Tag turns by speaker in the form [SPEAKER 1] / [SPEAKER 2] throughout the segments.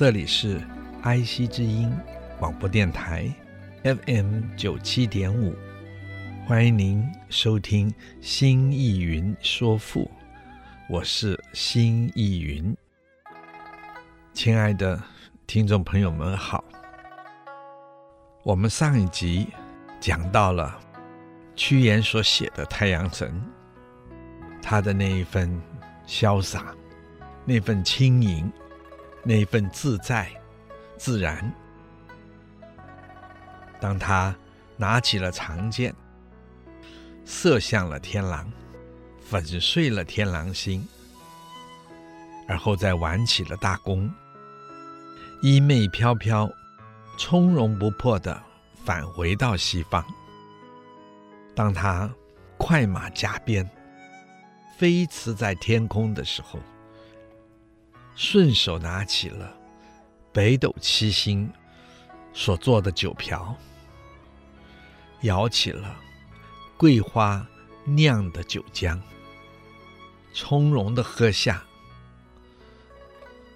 [SPEAKER 1] 这里是 I C 之音广播电台 FM 九七点五，欢迎您收听《新意云说赋》，我是新意云。亲爱的听众朋友们好，我们上一集讲到了屈原所写的《太阳神》，他的那一份潇洒，那份轻盈。那份自在、自然。当他拿起了长剑，射向了天狼，粉碎了天狼星，而后再挽起了大弓，衣袂飘飘、从容不迫地返回到西方。当他快马加鞭，飞驰在天空的时候，顺手拿起了北斗七星所做的酒瓢，舀起了桂花酿的酒浆，从容的喝下，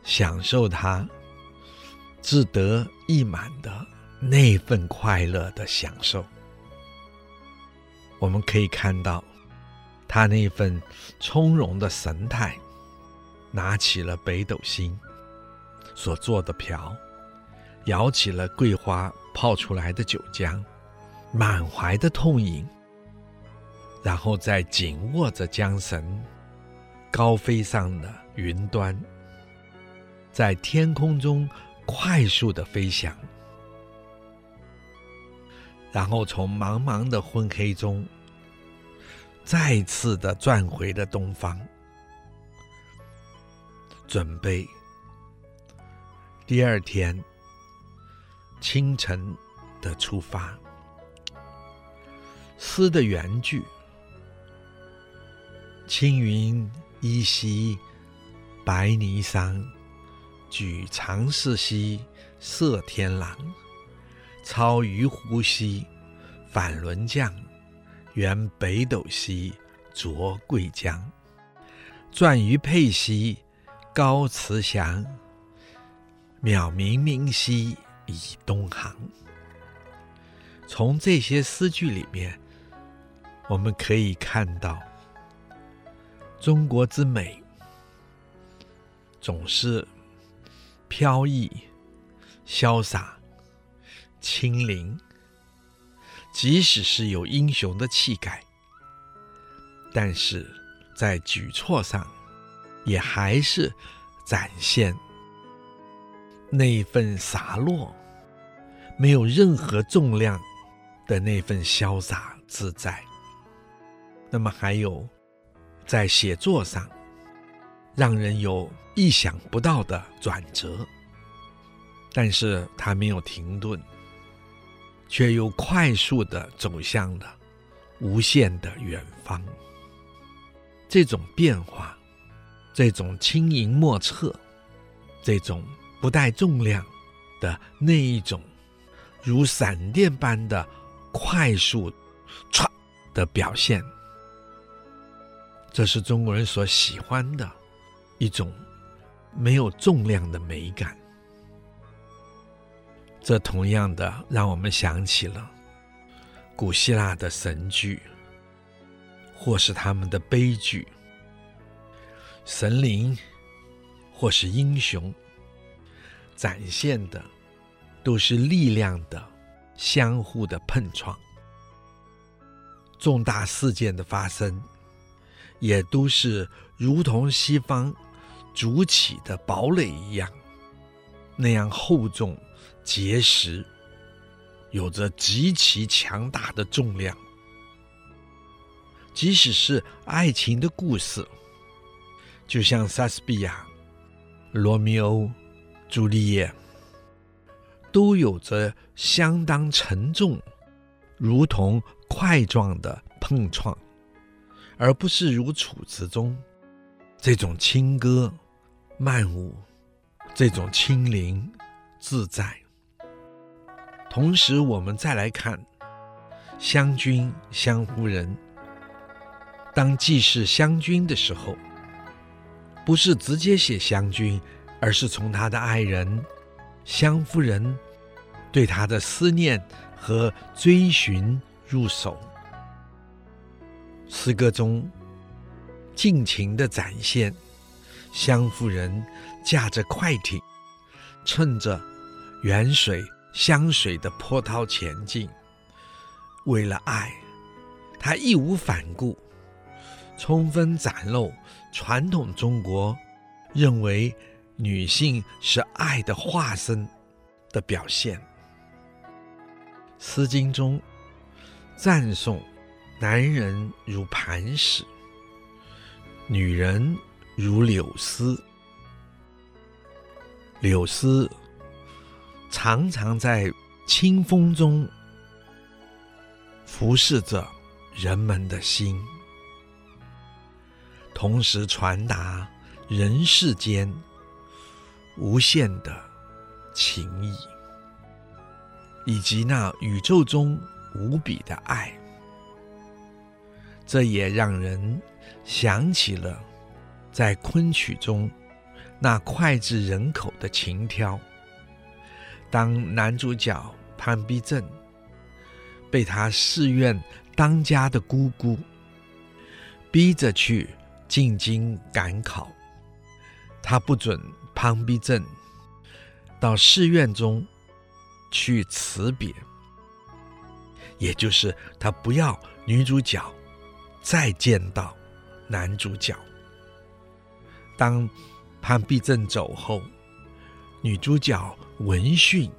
[SPEAKER 1] 享受它自得意满的那份快乐的享受。我们可以看到他那份从容的神态。拿起了北斗星所做的瓢，舀起了桂花泡出来的酒浆，满怀的痛饮，然后再紧握着缰绳，高飞上了云端，在天空中快速的飞翔，然后从茫茫的昏黑中，再次的转回了东方。准备第二天清晨的出发。诗的原句：“青云依稀，白霓裳，举长赐兮，射天狼。操鱼壶兮，反轮降，悬北斗兮，濯桂浆。转鱼佩兮。”高辞翔，渺冥冥兮以东航。从这些诗句里面，我们可以看到，中国之美总是飘逸、潇洒、轻灵，即使是有英雄的气概，但是在举措上。也还是展现那份洒落，没有任何重量的那份潇洒自在。那么还有在写作上，让人有意想不到的转折，但是他没有停顿，却又快速的走向了无限的远方。这种变化。这种轻盈莫测，这种不带重量的那一种，如闪电般的快速唰的表现，这是中国人所喜欢的一种没有重量的美感。这同样的让我们想起了古希腊的神剧，或是他们的悲剧。神灵，或是英雄，展现的都是力量的相互的碰撞。重大事件的发生，也都是如同西方筑起的堡垒一样，那样厚重、结实，有着极其强大的重量。即使是爱情的故事，就像莎士比亚、罗密欧、朱丽叶，都有着相当沉重，如同块状的碰撞，而不是如楚辞中这种轻歌曼舞，这种轻灵自在。同时，我们再来看湘君、湘夫人。当既是湘君的时候，不是直接写湘君，而是从他的爱人湘夫人对他的思念和追寻入手。诗歌中尽情地展现湘夫人驾着快艇，趁着远水湘水的波涛前进，为了爱，她义无反顾。充分展露传统中国认为女性是爱的化身的表现。《诗经》中赞颂男人如磐石，女人如柳丝。柳丝常常在清风中拂拭着人们的心。同时传达人世间无限的情谊，以及那宇宙中无比的爱。这也让人想起了在昆曲中那脍炙人口的情挑。当男主角潘必正被他寺院当家的姑姑逼着去。进京赶考，他不准潘必正到寺院中去辞别，也就是他不要女主角再见到男主角。当潘必正走后，女主角闻讯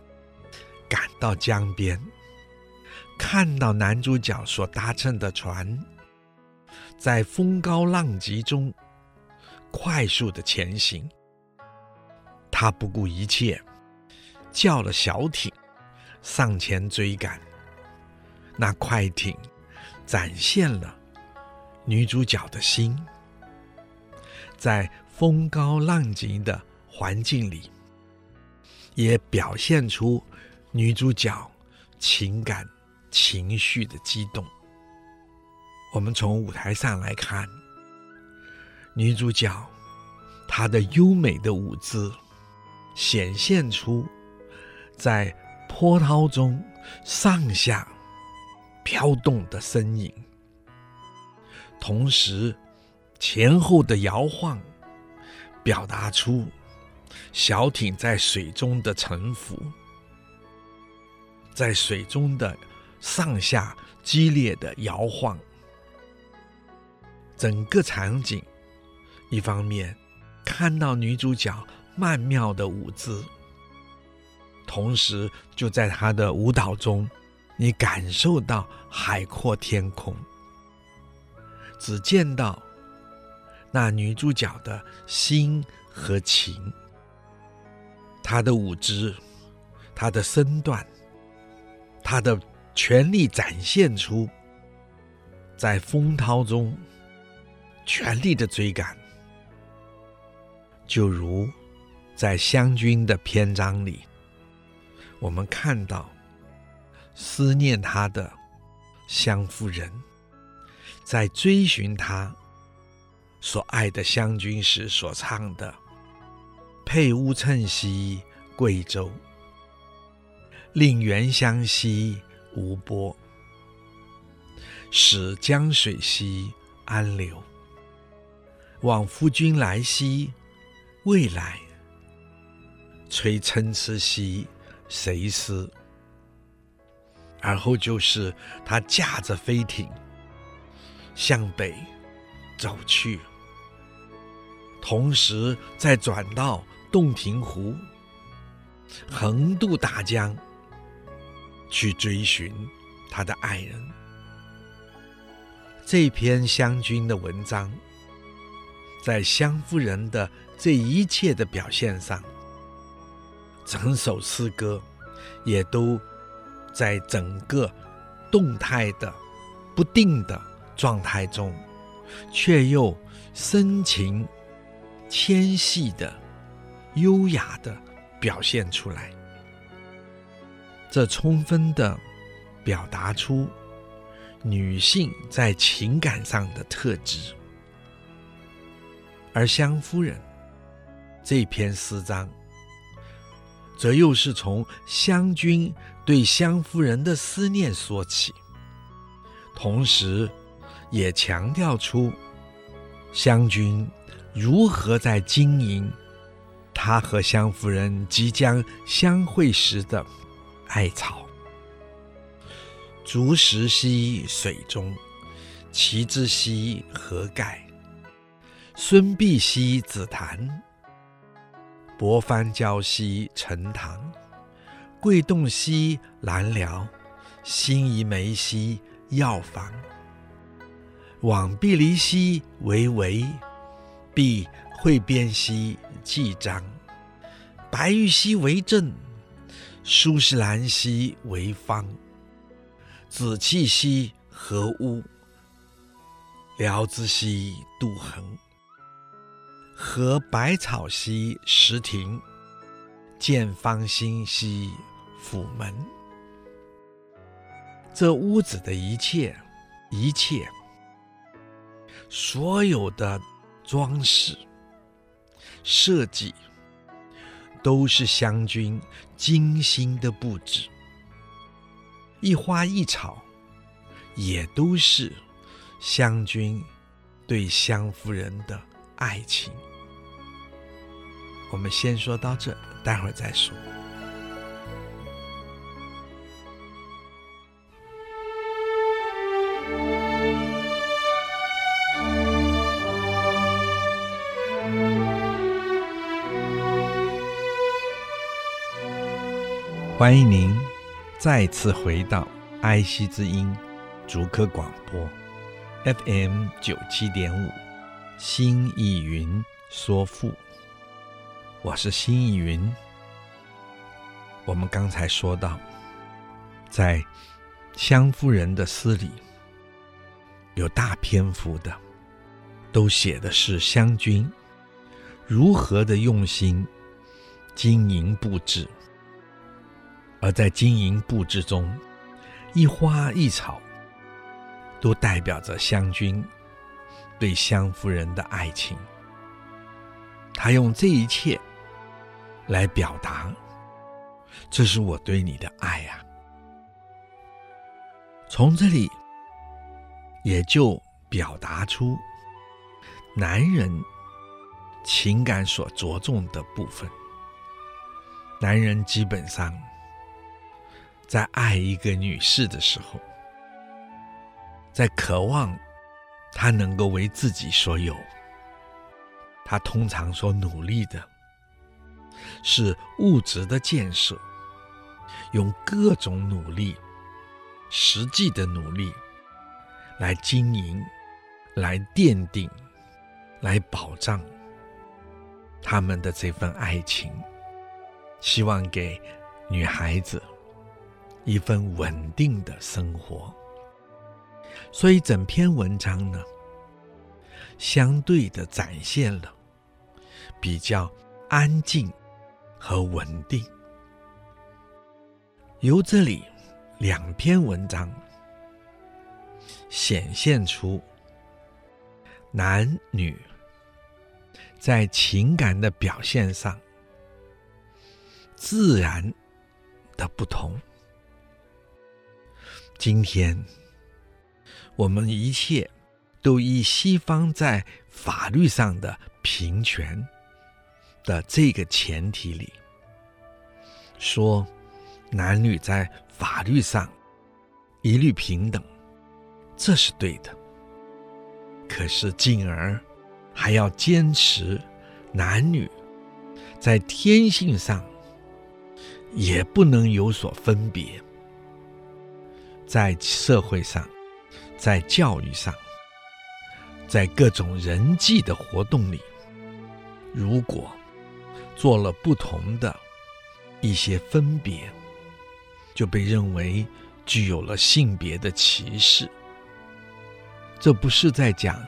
[SPEAKER 1] 赶到江边，看到男主角所搭乘的船。在风高浪急中快速的前行，他不顾一切，叫了小艇上前追赶。那快艇展现了女主角的心，在风高浪急的环境里，也表现出女主角情感情绪的激动。我们从舞台上来看，女主角她的优美的舞姿，显现出在波涛中上下飘动的身影，同时前后的摇晃，表达出小艇在水中的沉浮，在水中的上下激烈的摇晃。整个场景，一方面看到女主角曼妙的舞姿，同时就在她的舞蹈中，你感受到海阔天空。只见到那女主角的心和情，她的舞姿，她的身段，她的全力展现出在风涛中。全力的追赶，就如在湘军的篇章里，我们看到思念他的湘夫人，在追寻他所爱的湘军时所唱的“佩乌乘兮贵州，令原乡兮无波，使江水兮安流。”望夫君来兮，未来；催参差兮，谁思？而后就是他驾着飞艇向北走去，同时再转到洞庭湖，横渡大江，去追寻他的爱人。这篇湘君的文章，在湘夫人的这一切的表现上，整首诗歌也都在整个动态的、不定的状态中，却又深情、纤细的、优雅的表现出来。这充分的表达出女性在情感上的特质，而湘夫人这篇诗章，则又是从湘君对湘夫人的思念说起，同时也强调出湘君如何在经营他和湘夫人即将相会时的。艾草，竹石兮水中，其之兮何盖？孙璧溪紫檀，薄番椒溪陈塘，桂洞溪兰寮，辛夷梅溪药房。往碧离溪为围，避会边溪既张，白玉溪为镇。苏士兰溪为方，紫气溪何屋？辽之溪杜衡，和百草溪石亭，见芳馨溪府门。这屋子的一切，一切，所有的装饰设计。都是湘君精心的布置，一花一草，也都是湘君对湘夫人的爱情。我们先说到这，待会儿再说。欢迎您再次回到爱惜之音竹科广播 FM 九七点五，新意云说赋，我是新意云。我们刚才说到，在湘夫人的诗里，有大篇幅的都写的是湘君如何的用心经营布置。而在经营布置中，一花一草都代表着湘君对湘夫人的爱情。他用这一切来表达，这是我对你的爱呀。从这里也就表达出男人情感所着重的部分。男人基本上。在爱一个女士的时候，在渴望她能够为自己所有，他通常所努力的是物质的建设，用各种努力、实际的努力来经营、来奠定、来保障他们的这份爱情，希望给女孩子。一份稳定的生活，所以整篇文章呢，相对的展现了比较安静和稳定。由这里两篇文章显现出男女在情感的表现上自然的不同。今天，我们一切都以西方在法律上的平权的这个前提里，说男女在法律上一律平等，这是对的。可是进而还要坚持男女在天性上也不能有所分别。在社会上，在教育上，在各种人际的活动里，如果做了不同的一些分别，就被认为具有了性别的歧视。这不是在讲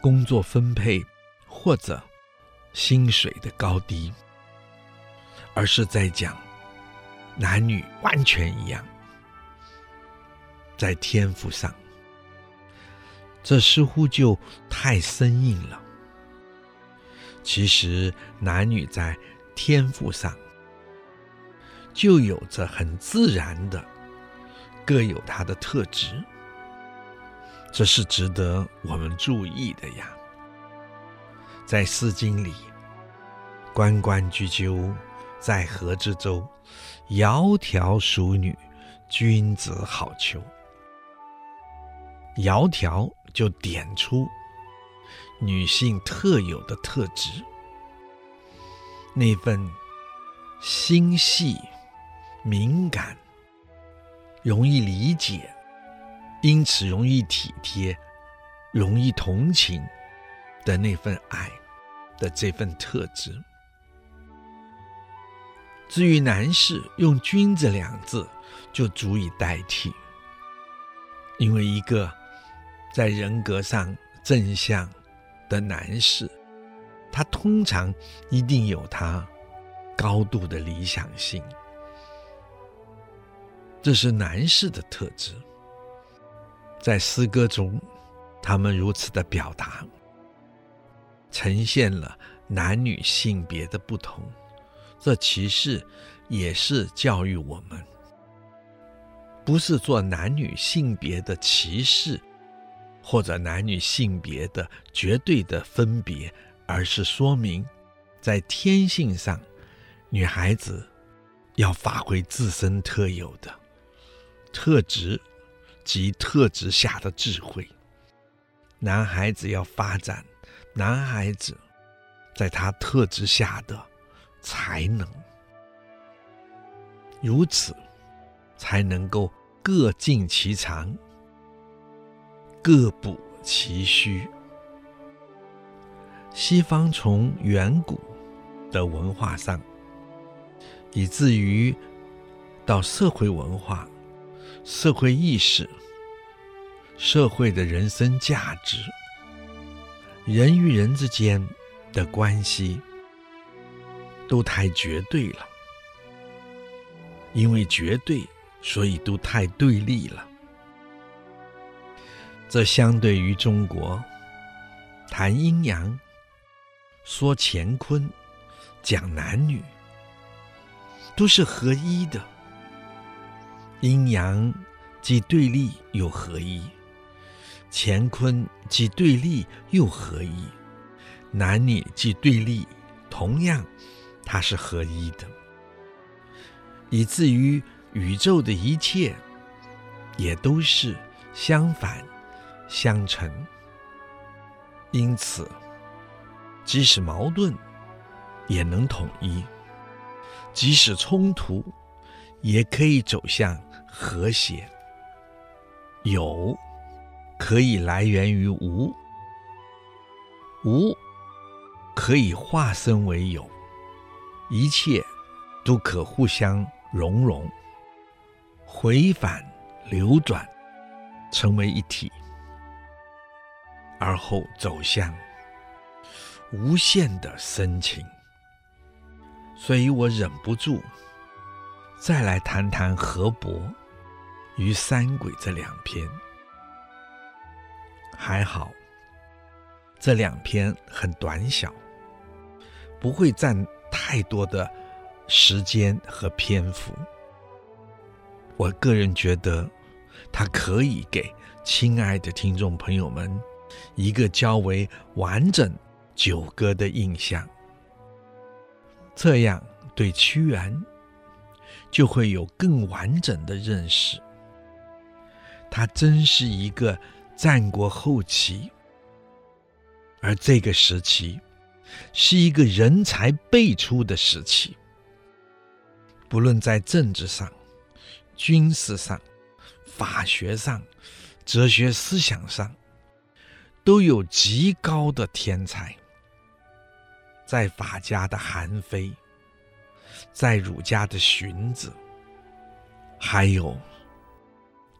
[SPEAKER 1] 工作分配或者薪水的高低，而是在讲男女完全一样，在天赋上，这似乎就太生硬了。其实男女在天赋上就有着很自然的各有它的特质。这是值得我们注意的呀。在《诗经》里，“关关雎鸠，在河之洲。窈窕淑女，君子好逑。”“窈窕”就点出女性特有的特质，那份心细、敏感、容易理解。因此，容易体贴、容易同情的那份爱的这份特质。至于男士，用“君子”两字就足以代替，因为一个在人格上正向的男士，他通常一定有他高度的理想性，这是男士的特质。在诗歌中，他们如此的表达，呈现了男女性别的不同。这其实也是教育我们，不是做男女性别的歧视，或者男女性别的绝对的分别，而是说明，在天性上，女孩子要发挥自身特有的特质。及特质下的智慧，男孩子要发展男孩子在他特质下的才能，如此才能够各尽其长，各补其虚。西方从远古的文化上，以至于到社会文化。社会意识、社会的人生价值、人与人之间的关系，都太绝对了。因为绝对，所以都太对立了。这相对于中国谈阴阳、说乾坤、讲男女，都是合一的。阴阳既对立又合一，乾坤既对立又合一，男女既对立，同样它是合一的，以至于宇宙的一切也都是相反相成。因此，即使矛盾也能统一，即使冲突也可以走向。和谐，有可以来源于无，无可以化身为有，一切都可互相融融，回返流转，成为一体，而后走向无限的深情。所以我忍不住再来谈谈河伯。与山鬼这两篇还好，这两篇很短小，不会占太多的时间和篇幅。我个人觉得，它可以给亲爱的听众朋友们一个较为完整九歌的印象，这样对屈原就会有更完整的认识。他真是一个战国后期，而这个时期是一个人才辈出的时期。不论在政治上、军事上、法学上、哲学思想上，都有极高的天才，在法家的韩非，在儒家的荀子，还有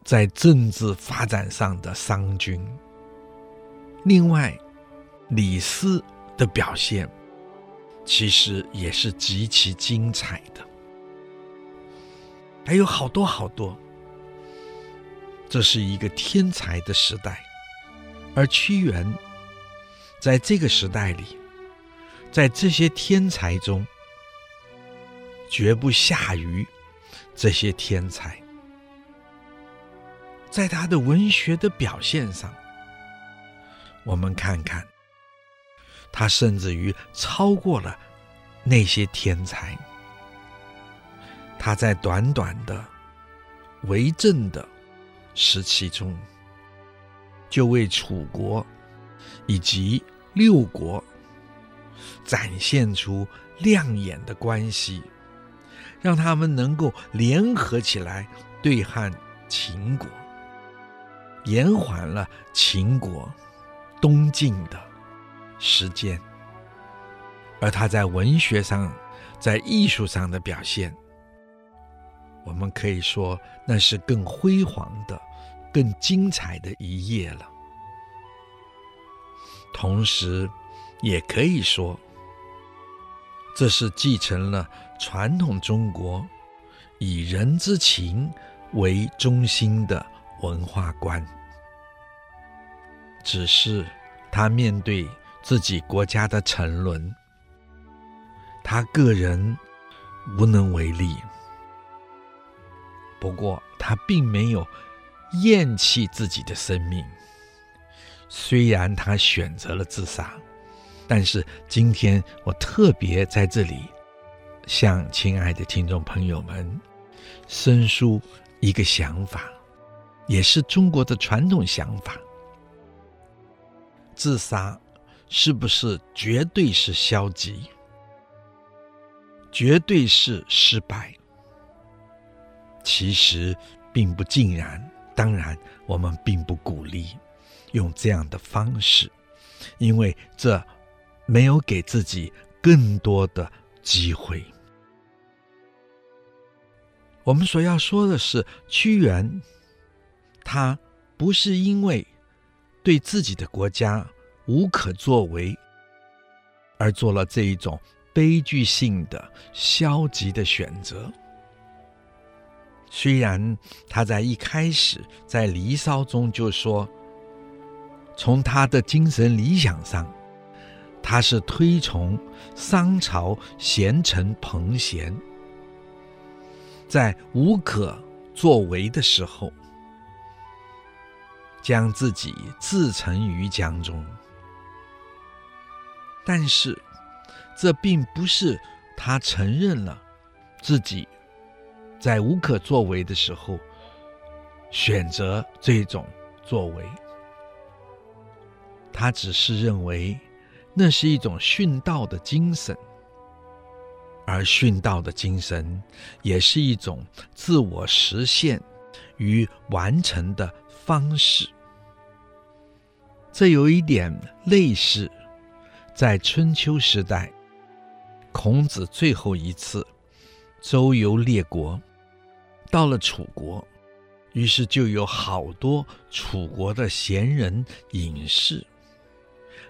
[SPEAKER 1] 在政治发展上的商君。另外，李斯的表现其实也是极其精彩的，还有好多好多。这是一个天才的时代。而屈原在这个时代里，在这些天才中，绝不下于这些天才。在他的文学的表现上，我们看看，他甚至于超过了那些天才。他在短短的为政的时期中。就为楚国以及六国展现出亮眼的关系，让他们能够联合起来对抗秦国，延缓了秦国东进的时间。而他在文学上、在艺术上的表现，我们可以说那是更辉煌的。更精彩的一页了。同时，也可以说，这是继承了传统中国以人之情为中心的文化观。只是他面对自己国家的沉沦，他个人无能为力。不过，他并没有。厌弃自己的生命，虽然他选择了自杀，但是今天我特别在这里向亲爱的听众朋友们申诉一个想法，也是中国的传统想法：自杀是不是绝对是消极，绝对是失败？其实并不尽然。当然，我们并不鼓励用这样的方式，因为这没有给自己更多的机会。我们所要说的是，屈原他不是因为对自己的国家无可作为而做了这一种悲剧性的消极的选择。虽然他在一开始在《离骚》中就说，从他的精神理想上，他是推崇商朝贤臣彭贤，在无可作为的时候，将自己自沉于江中。但是，这并不是他承认了自己。在无可作为的时候，选择这种作为，他只是认为那是一种殉道的精神，而殉道的精神也是一种自我实现与完成的方式。这有一点类似在春秋时代，孔子最后一次周游列国。到了楚国，于是就有好多楚国的贤人隐士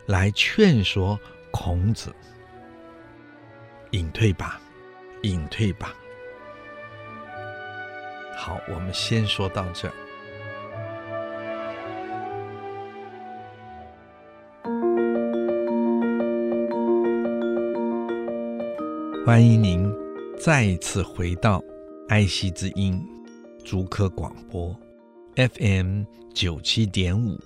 [SPEAKER 1] 来劝说孔子：“隐退吧，隐退吧。”好，我们先说到这儿。欢迎您再一次回到。爱惜之音，竹科广播，FM 九七点五，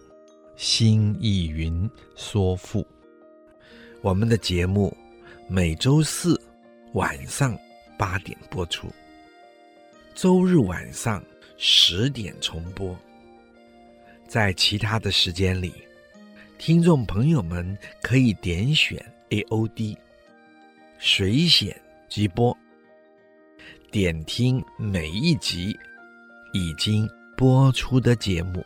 [SPEAKER 1] 新意云说赋。我们的节目每周四晚上八点播出，周日晚上十点重播。在其他的时间里，听众朋友们可以点选 AOD 随选即播。点听每一集已经播出的节目，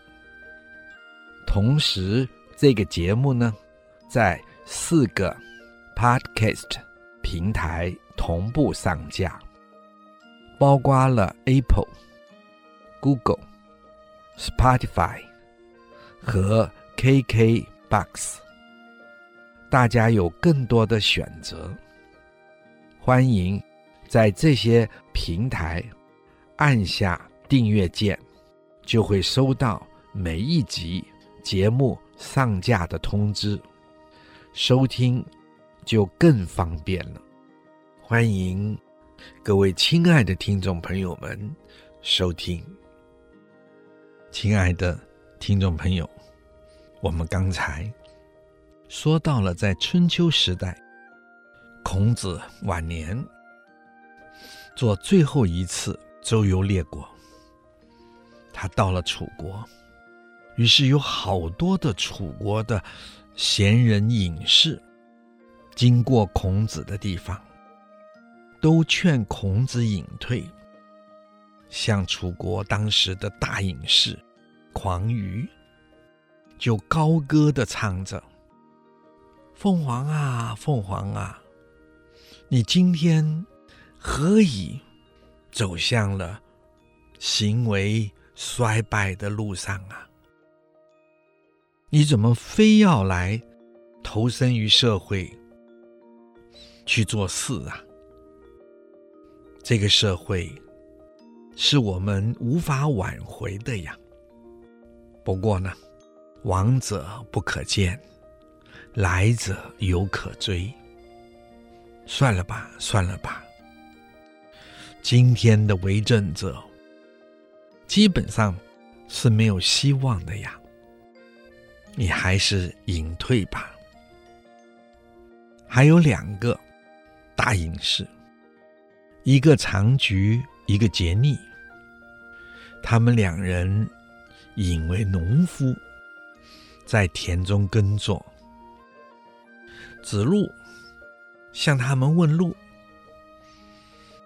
[SPEAKER 1] 同时这个节目呢，在四个 Podcast 平台同步上架，包括了 Apple、Google、Spotify 和 KKBox，大家有更多的选择。欢迎在这些平台按下订阅键，就会收到每一集节目上架的通知，收听就更方便了。欢迎各位亲爱的听众朋友们收听。亲爱的听众朋友，我们刚才说到了在春秋时代，孔子晚年做最后一次周游列国，他到了楚国。于是有好多的楚国的贤人隐士，经过孔子的地方，都劝孔子隐退。像楚国当时的大隐士誑舆，就高歌的唱着：“凤凰啊，凤凰啊，你今天何以走向了行为衰败的路上啊？”你怎么非要来投身于社会去做事啊？这个社会是我们无法挽回的呀。不过呢，往者不可见，来者犹可追。算了吧，算了吧。今天的为政者基本上是没有希望的呀。你还是隐退吧。还有两个大隐士，一个长菊，一个桀溺。他们两人隐为农夫，在田中耕作。子路向他们问路，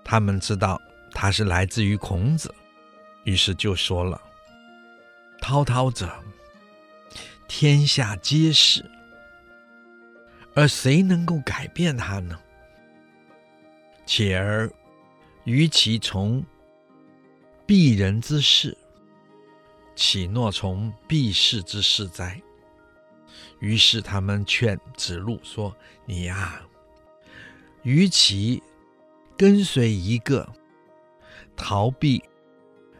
[SPEAKER 1] 他们知道他是来自于孔子，于是就说了：“滔滔者。”天下皆是，而谁能够改变他呢？且而与其从鄙人之事，岂诺从鄙士之事哉？于是他们劝子路说：“你呀、啊，与其跟随一个逃避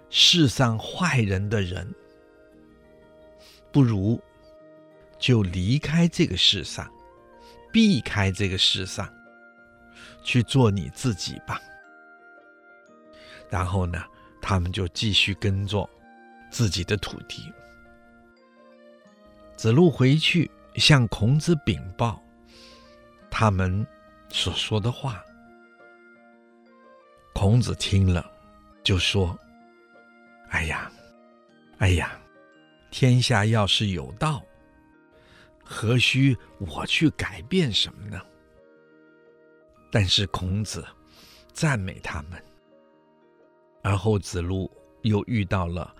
[SPEAKER 1] 世上坏人的人，不如。”就离开这个世上，避开这个世上，去做你自己吧。然后呢，他们就继续耕作自己的土地。子路回去向孔子禀报他们所说的话，孔子听了就说：“哎呀，哎呀，天下要是有道。”何须我去改变什么呢？但是孔子赞美他们。而后子路又遇到了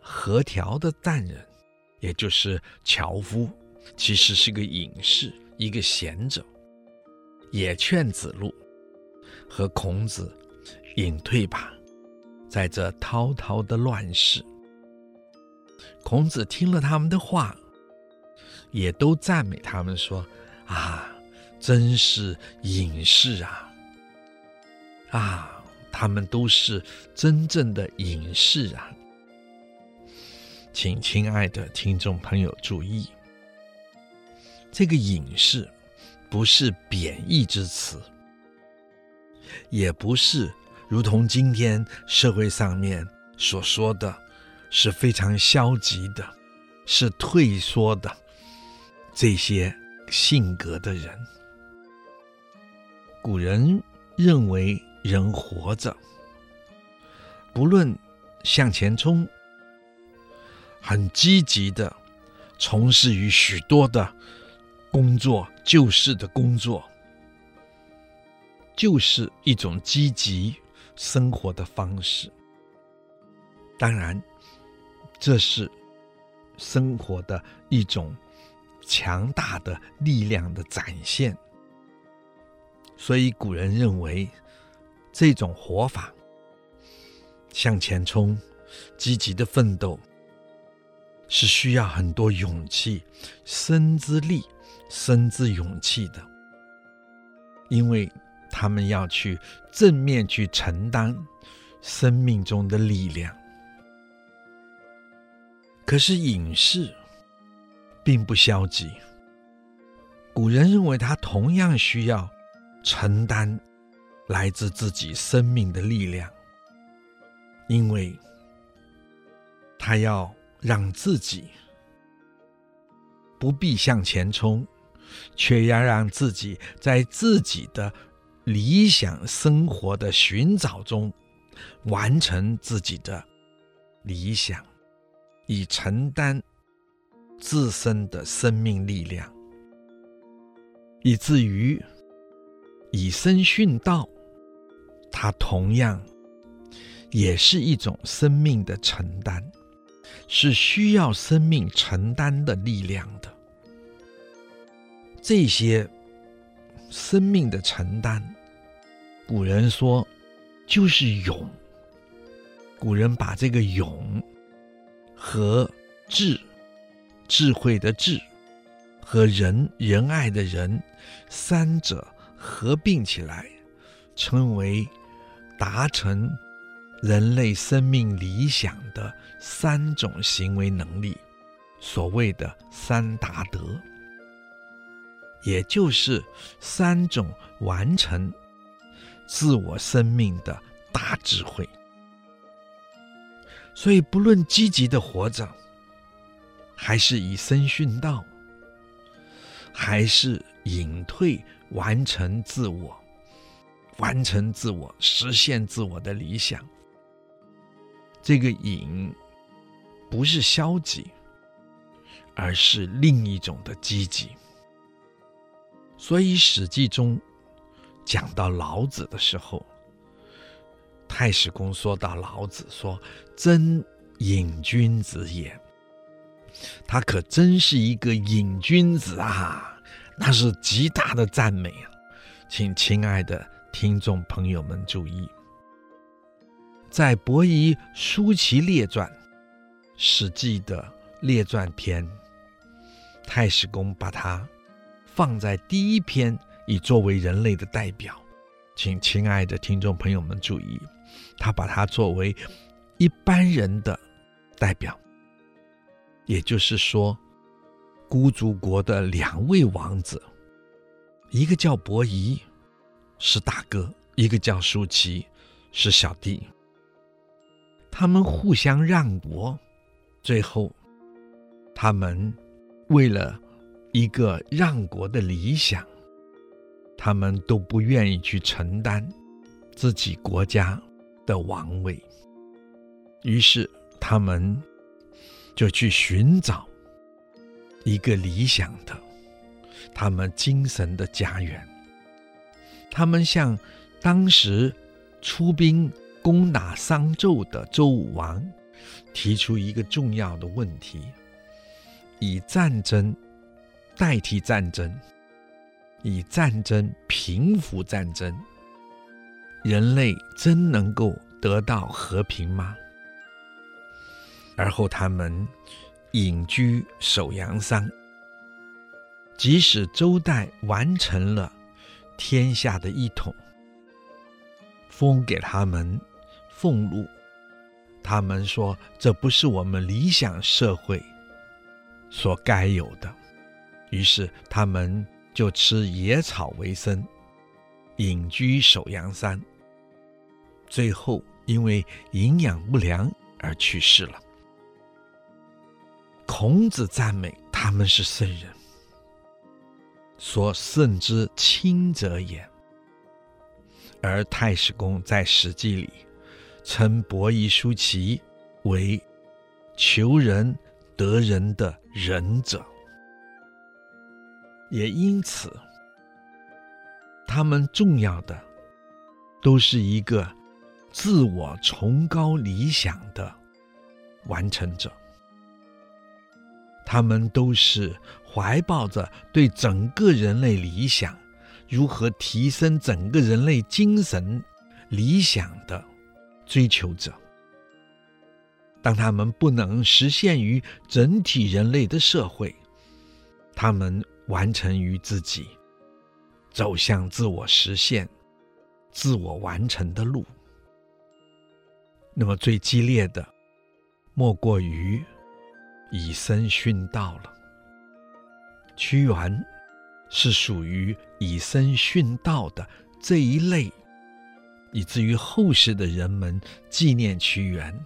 [SPEAKER 1] 河条的旦人，也就是樵夫，其实是个隐士，一个贤者，也劝子路和孔子隐退吧，在这滔滔的乱世。孔子听了他们的话。也都赞美他们说：“啊，真是隐士啊！啊，他们都是真正的隐士啊！”请亲爱的听众朋友注意，这个隐士不是贬义之词，也不是如同今天社会上面所说的，是非常消极的，是退缩的。这些性格的人，古人认为人活着，不论向前冲，很积极的从事于许多的工作，救世的工作，就是一种积极生活的方式。当然，这是生活的一种。强大的力量的展现。所以古人认为，这种活法向前冲、积极的奋斗，是需要很多勇气、身之力、身之勇气的，因为他们要去正面去承担生命中的力量。可是隐士并不消极，古人认为他同样需要承担来自自己生命的力量，因为他要让自己不必向前冲，却要让自己在自己的理想生活的寻找中完成自己的理想。以承担自身的生命力量，以至于以身殉道，它同样也是一种生命的承担，是需要生命承担的力量的。这些生命的承担，古人说就是勇。古人把这个勇。和智，智慧的智，和仁，仁爱的仁，三者合并起来，称为达成人类生命理想的三种行为能力，所谓的三达德，也就是三种完成自我生命的大智慧。所以，不论积极的活着，还是以身殉道，还是隐退完成自我、完成自我、实现自我的理想，这个隐不是消极，而是另一种的积极。所以，《史记》中讲到老子的时候。太史公说到老子说：“真隐君子也。”他可真是一个隐君子啊！那是极大的赞美啊！请亲爱的听众朋友们注意，在《伯夷叔齐列传》《史记》的列传篇，太史公把它放在第一篇，以作为人类的代表。请亲爱的听众朋友们注意。他把他作为一般人的代表，也就是说，孤竹国的两位王子，一个叫伯夷，是大哥；一个叫叔齐，是小弟。他们互相让国，最后，他们为了一个让国的理想，他们都不愿意去承担自己国家的王位，于是他们就去寻找一个理想的、他们精神的家园。他们向当时出兵攻打商纣的周武王提出一个重要的问题：以战争代替战争，以战争平复战争。人类真能够得到和平吗？而后他们隐居首阳山，即使周代完成了天下的一统，封给他们俸禄，他们说这不是我们理想社会所该有的，于是他们就吃野草为生，隐居首阳山。最后，因为营养不良而去世了。孔子赞美他们是圣人，说圣之亲者也。而太史公在《史记》里称伯夷叔齐为求仁得仁的仁者，也因此，他们重要的都是一个。自我崇高理想的完成者，他们都是怀抱着对整个人类理想，如何提升整个人类精神理想的追求者。当他们不能实现于整体人类的社会，他们完成于自己，走向自我实现、自我完成的路。那么最激烈的，莫过于以身殉道了。屈原是属于以身殉道的这一类，以至于后世的人们纪念屈原。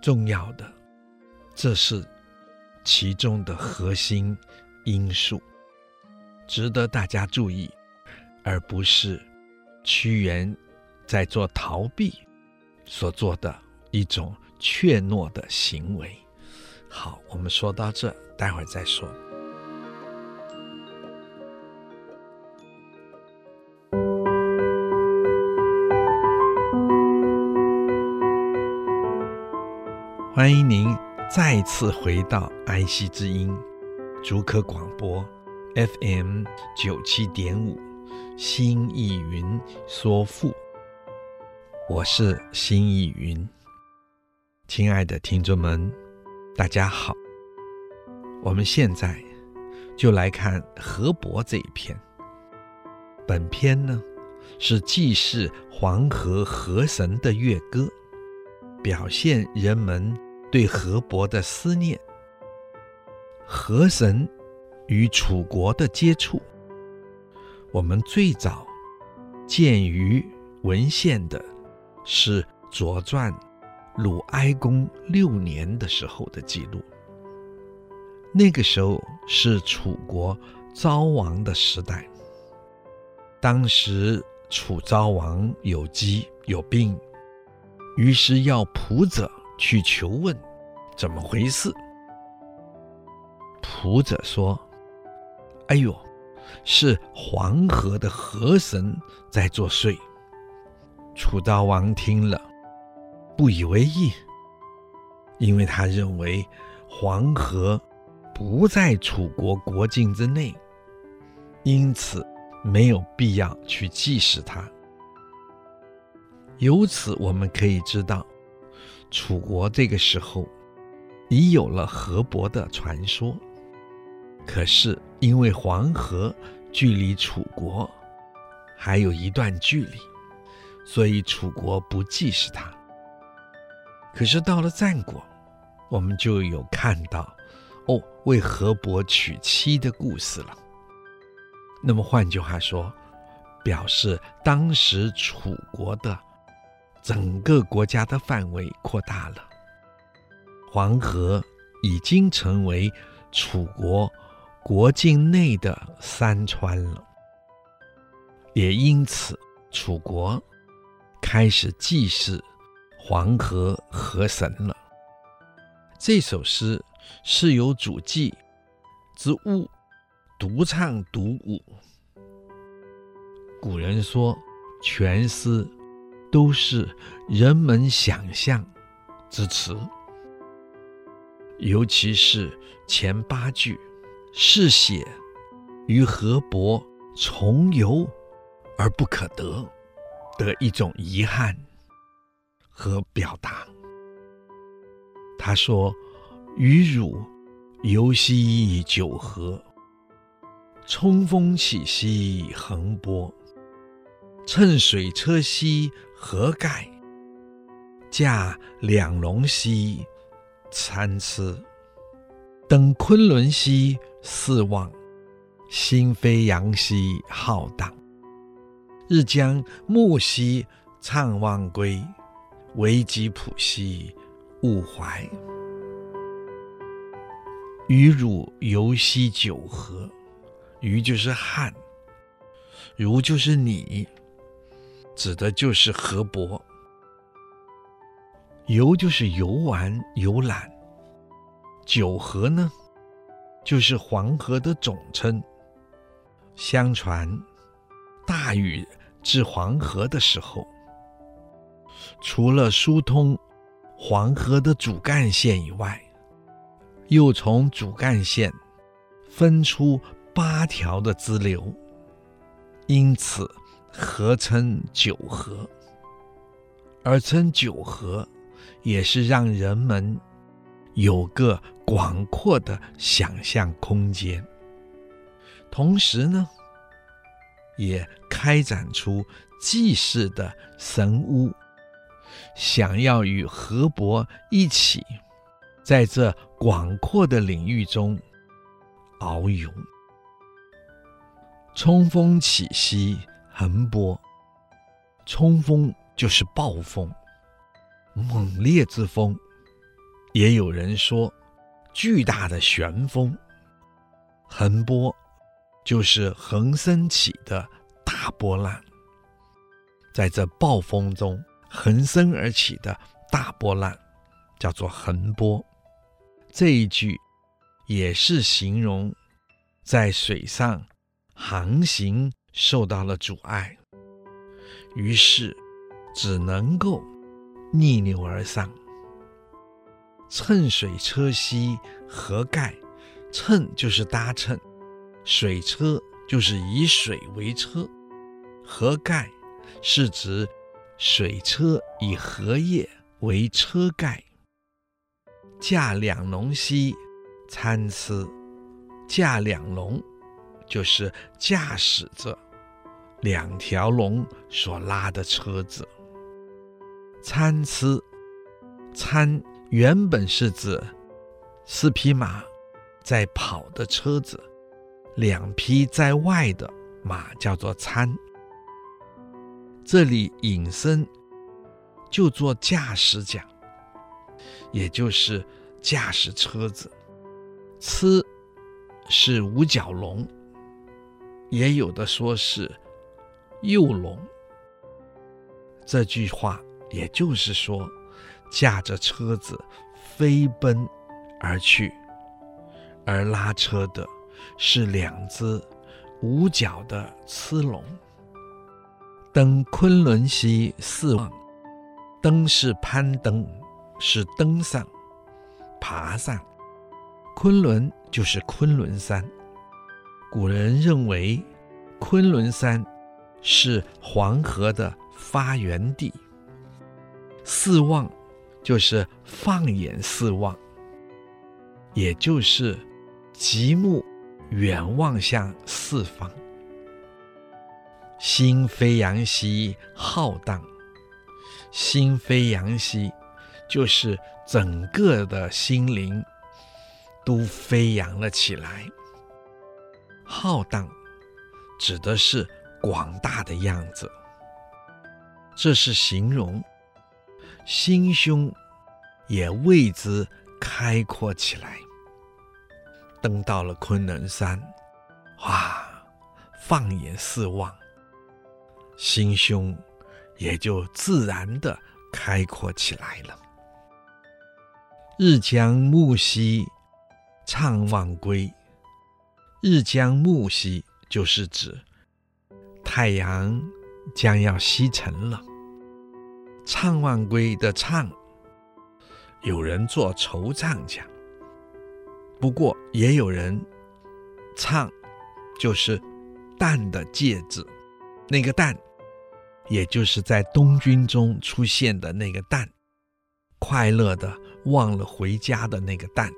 [SPEAKER 1] 重要的，这是其中的核心因素，值得大家注意，而不是屈原在做逃避。所做的一种怯懦的行为。好，我们说到这，待会儿再说。欢迎您再次回到安息之音竹科广播 FM 九七点五，新艺云说赋。我是新艺云，亲爱的听众们，大家好。我们现在就来看河伯这一篇。本篇呢是祭祀黄河河神的乐歌，表现人们对河伯的思念。河神与楚国的接触，我们最早见于文献的。是《左传》鲁哀公六年的时候的记录。那个时候是楚国昭王的时代。当时楚昭王有疾有病，于是要仆者去求问，怎么回事？仆者说：“哎呦，是黄河的河神在作祟。”楚昭王听了，不以为意，因为他认为黄河不在楚国国境之内，因此没有必要去祭祀它。由此我们可以知道，楚国这个时候已有了河伯的传说，可是因为黄河距离楚国还有一段距离。所以楚国不祭祀他。可是到了战国，我们就有看到哦，为河伯娶妻的故事了。那么换句话说，表示当时楚国的整个国家的范围扩大了，黄河已经成为楚国国境内的山川了，也因此楚国。开始祭祀黄河河神了。这首诗是由主祭之巫独唱独舞。古人说，全诗都是人们想象之词，尤其是前八句，是写于河伯从游而不可得。的一种遗憾和表达。他说：“与汝游兮九河，冲锋起兮横波。乘水车兮何盖，驾两龙兮参差。登昆仑兮四望，心飞扬兮浩荡。”日将暮兮怅忘归，为击浦兮勿怀。与汝游兮九河，与就是汉，汝就是你，指的就是河伯。游就是游玩游览，九河呢，就是黄河的总称。相传大禹。治黄河的时候，除了疏通黄河的主干线以外，又从主干线分出八条的支流，因此合称九河。而称九河，也是让人们有个广阔的想象空间，同时呢，也开展出祭祀的神巫，想要与河伯一起，在这广阔的领域中遨游。冲锋起兮横波，冲锋就是暴风，猛烈之风。也有人说，巨大的旋风。横波就是横升起的大波浪，在这暴风中横生而起的大波浪，叫做横波。这一句也是形容在水上航行受到了阻碍，于是只能够逆流而上。乘水车兮河盖，乘就是搭乘，水车就是以水为车，河盖是指水车以荷叶为车盖。驾两龙兮参差，驾两龙就是驾驶着两条龙所拉的车子。参差，参原本是指四匹马在跑的车子，两匹在外的马叫做餐。这里引申就做驾驶讲。也就是驾驶车子，辎是五角龙，也有的说是幼龙。这句话也就是说，驾着车子飞奔而去，而拉车的是两只五角的雌龙。登昆仑兮四望，登是攀登。是登上、爬上，昆仑就是昆仑山。古人认为，昆仑山是黄河的发源地。四望就是放眼四望，也就是极目远望向四方。心飞扬兮浩荡，心飞扬兮。就是整个的心灵都飞扬了起来，浩荡指的是广大的样子，这是形容心胸也为之开阔起来。登到了昆仑山，哇，放眼四望，心胸也就自然的开阔起来了。日将暮兮，怅望归。日将暮兮，就是指太阳将要西沉了。怅望归的怅，有人做惆怅讲，不过也有人怅，就是旦的介字，那个旦，也就是在东军中出现的那个旦，快乐的。忘了回家的那个旦，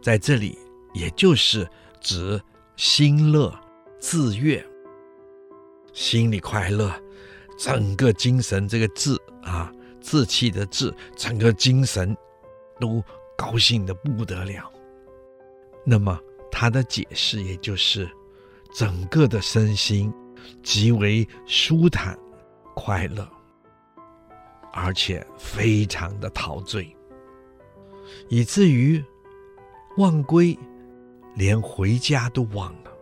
[SPEAKER 1] 在这里也就是指心乐自悦，心里快乐，整个精神这个志啊，志气的志，整个精神都高兴的不得了。那么他的解释也就是整个的身心极为舒坦快乐。而且非常的陶醉，以至于忘归，连回家都忘了。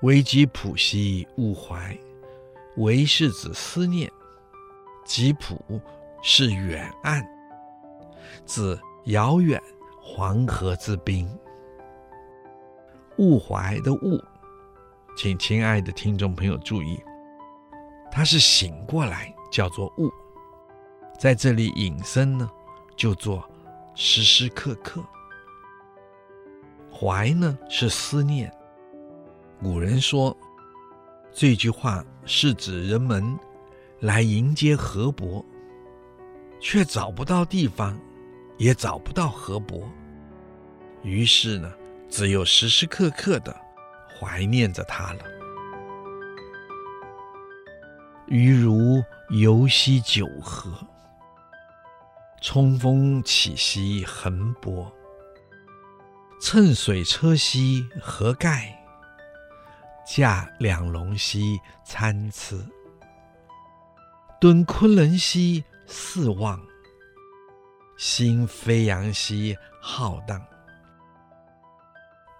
[SPEAKER 1] 为吉浦兮勿怀，为是指思念，吉普是远岸，指遥远黄河之滨。物怀的物，请亲爱的听众朋友注意。它是醒过来，叫做物，在这里引申呢，就做时时刻刻。怀呢是思念。古人说，这句话是指人们来迎接河伯，却找不到地方，也找不到河伯，于是呢，只有时时刻刻的怀念着他了。余如游兮九河，冲锋起兮横波。乘水车兮何盖，驾两龙兮参差。敦昆仑兮四望，兴飞扬兮浩荡。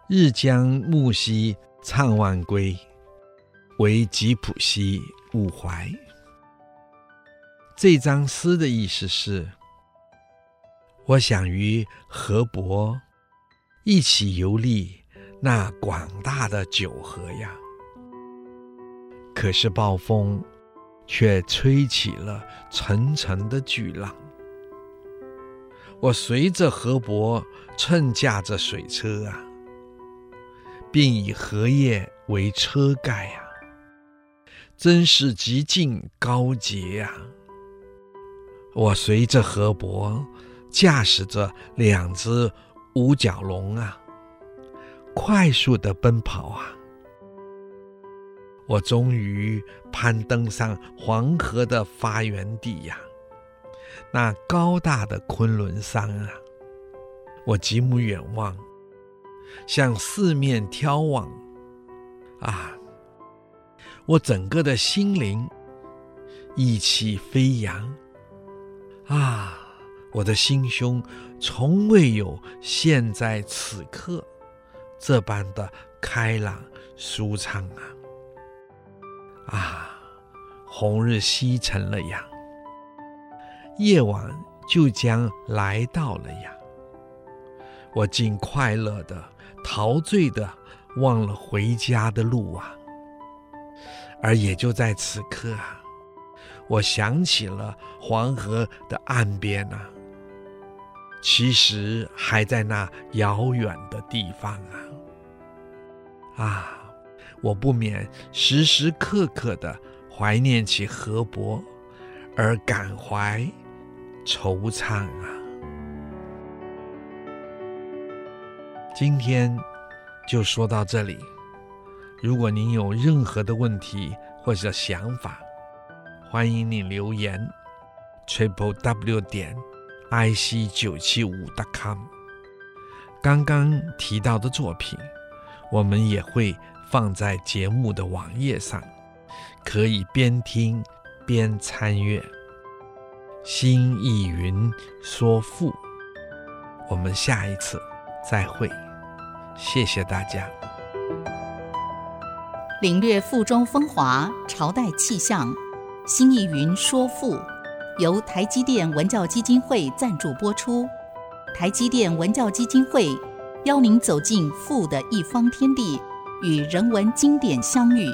[SPEAKER 1] 日将暮兮怅万归，惟吉普兮勿怀。这张诗的意思是：我想与河伯一起游历那广大的九河呀，可是暴风却吹起了层层的巨浪。我随着河伯乘驾着水车啊，并以荷叶为车盖啊，真是极尽高洁呀！我随着河伯驾驶着两只。五角龙啊，快速的奔跑啊！我终于攀登上黄河的发源地呀，那高大的昆仑山啊！我极目远望，向四面眺望，啊！我整个的心灵意气飞扬，啊！我的心胸从未有现在此刻这般的开朗舒畅啊！啊，红日西沉了呀，夜晚就将来到了呀。我竟快乐的、陶醉的忘了回家的路啊！而也就在此刻啊，我想起了黄河的岸边啊。其实还在那遥远的地方啊！啊，我不免时时刻刻的怀念起河伯，而感怀惆怅啊！今天就说到这里。如果您有任何的问题或者想法，欢迎您留言：triple w 点。Ic 九七五 .com，刚刚提到的作品，我们也会放在节目的网页上，可以边听边参阅。新意云说赋，我们下一次再会，谢谢大家。
[SPEAKER 2] 领略赋中风华，朝代气象。新意云说赋。由台积电文教基金会赞助播出。台积电文教基金会邀您走进富的一方天地，与人文经典相遇。